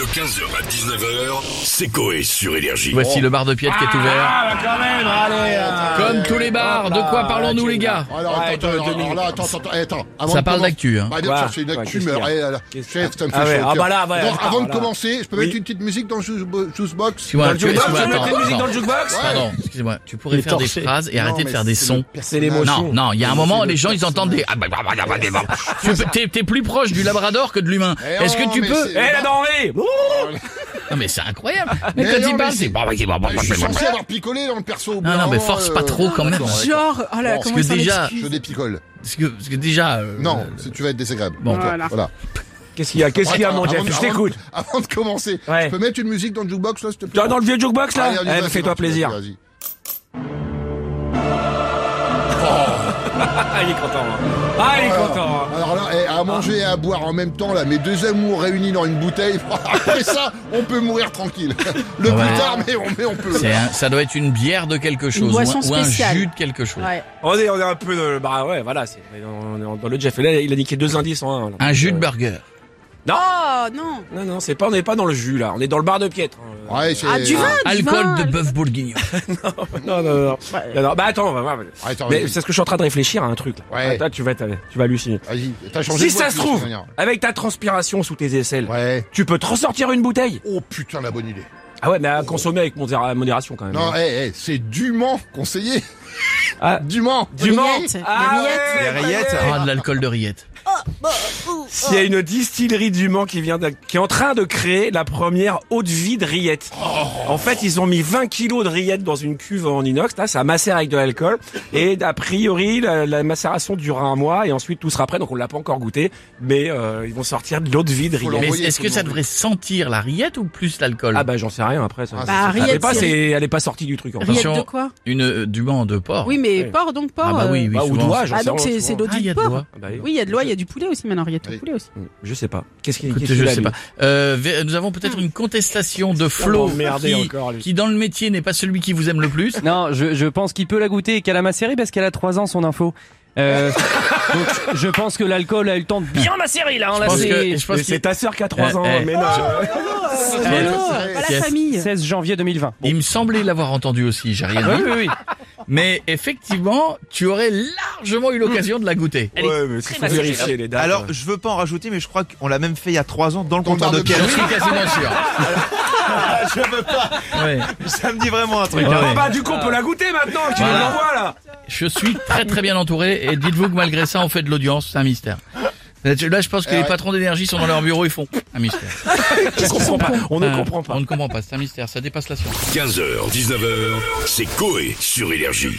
De 15h à 19h, c'est Coé sur Énergie. Voici le bar de Piette qui est ouvert. Ah, bah quand même, allez. euh, tous les bars, de quoi parlons-nous les gars Alors, attends, attends, attends, attends, attends. Avant Ça parle d'actu, hein. Bah, bien sûr, c'est une actu, mais chef, ça me fait Ah chaud ah bah là, ouais, Donc, attends, avant de là. commencer, je peux Oui. mettre une petite musique dans le juice- juicebox Excuse-moi, tu- jukebox, excuse-moi, mettre une musique dans le jukebox Pardon, excusez-moi, tu pourrais faire des phrases et Non, arrêter de faire des sons. le C'est l'émotion. Non, non, il y a un moment, les le gens, ils entendent des... Ah, bah, bah, bah, bah, bah, bah. T'es plus proche du labrador que de l'humain. Eh Est-ce que non, tu peux... Eh, la denrée Non mais c'est incroyable. Mais Mais quand non, il parle, c'est- Je suis censé avoir picolé dans le perso. Non, non, mais force pas euh, trop quand même. Genre, oh là, comment ça déjà- Je dépicole. Parce que, parce que déjà... euh, Non, tu vas être désagréable. Bon, Voilà. Voilà. Qu'est-ce qu'il y a Qu'est-ce qu'il y a, mon Jeff avant de- Je t'écoute. Avant de commencer, Ouais. je peux mettre une musique dans le jukebox, là, s'il te plaît Dans dans le vieux jukebox, là Eh, Fais-toi plaisir. Il est content. hein. Ah, il est content. hein. Alors là, eh, à manger et à boire en même temps, là, mes deux amours réunis dans une bouteille, après ça, on peut mourir tranquille. Le Ouais. plus tard, mais on, mais on peut. c'est un- ça doit être une bière de quelque chose, ou boisson un, ou un spéciale. jus de quelque chose. Ouais. On est, on est un peu dans le... Bah ouais, voilà, c'est on est dans le Jeff. Et là, il a niqué deux indices en un. là. Un jus de Euh, burger. Non Oh non Non, non, c'est pas, on n'est pas dans le jus, là. On est dans le bar de Piètre. Ouais, c'est- Ah, du vin du Alcool vin, de bœuf bourguignon. Non, non, non. Non, non, Bah attends, on va voir. Attends, Mais vas-y. c'est ce que je suis en train de réfléchir à un truc, là. Ouais. Attends, tu vas, t'as- tu vas halluciner. Vas-y, t'as changé Si de voix ça se trouve, avec ta transpiration sous tes aisselles, Ouais. tu peux te ressortir une bouteille. Oh putain, la bonne idée. Ah ouais, mais à consommer avec modéra- modération quand même. Non, eh, eh, c'est dûment conseillé. Ah. Dûment. Du rillettes, les Ah Les rillettes. Ah, de l'alcool de rillette. S'il y a une distillerie du Mans qui vient de- qui est en train de créer la première eau de vie de rillettes. En fait, ils ont mis 20 kilos de rillettes dans une cuve en inox, là, ça macère avec de l'alcool. Et a priori, la, la macération durera un mois et ensuite tout sera prêt. Donc on l'a pas encore goûté, mais euh, ils vont sortir de l'eau de vie de rillettes. Mais est-ce que ça devrait sentir la rillette ou plus l'alcool Ah bah j'en sais rien après. Ça. Ah, Bah, elle est pas, c'est- c'est, elle est pas sortie du truc. En Attention. de quoi Une euh, du banc de porc. Oui, mais Ouais. porc, donc porc. Ah bah oui, euh, oui. Bah, ou souvent. doigt, j'en Ah, sais donc rien, c'est c'est l'eau il y du a de porc. Ah bah oui. Oui, il y a de l'oie, il y a du poulet aussi maintenant, rillettes au poulet aussi. Je sais pas. Qu'est-ce qu'il Écoute, qu'est-ce je qu'il a, sais lui pas. Euh, nous avons peut-être une contestation de Flo qui, encore, lui. qui dans le métier n'est pas celui qui vous aime le plus. Non, je, je pense qu'il peut la goûter et qu'elle a macéré parce qu'elle a 3 ans son info. Euh, donc je pense que l'alcool a eu le temps de bien macérer là. hein, là, Je pense c'est que, je pense Mais qu'il- c'est ta sœur qui a 3 Eh, ans, eh. mais non. Yes. la famille. 16 janvier 2020. il me semblait l'avoir entendu aussi, j'ai rien Oui, dit. oui, oui. Mais effectivement, tu aurais largement eu l'occasion de la goûter. Ouais, mais il faut vérifier les dates. Alors, je veux pas en rajouter, mais je crois qu'on l'a même fait il y a trois ans dans le comptoir de Pierre. Je suis quasiment sûr. je veux pas. Ouais. Ça me dit vraiment un truc. Ouais. hein. Ah bah du coup on peut la goûter maintenant, tu Voilà. nous l'envoies là Je suis très très bien entouré et dites-vous que malgré ça, on fait de l'audience, c'est un mystère. Là, je pense que Eh les ouais. patrons d'énergie sont dans leur bureau, ils font un mystère. On comprend pas, on ne Euh, comprend pas. On ne comprend pas, c'est un mystère, ça dépasse la science. 15h, 19h, c'est Coé sur Énergie.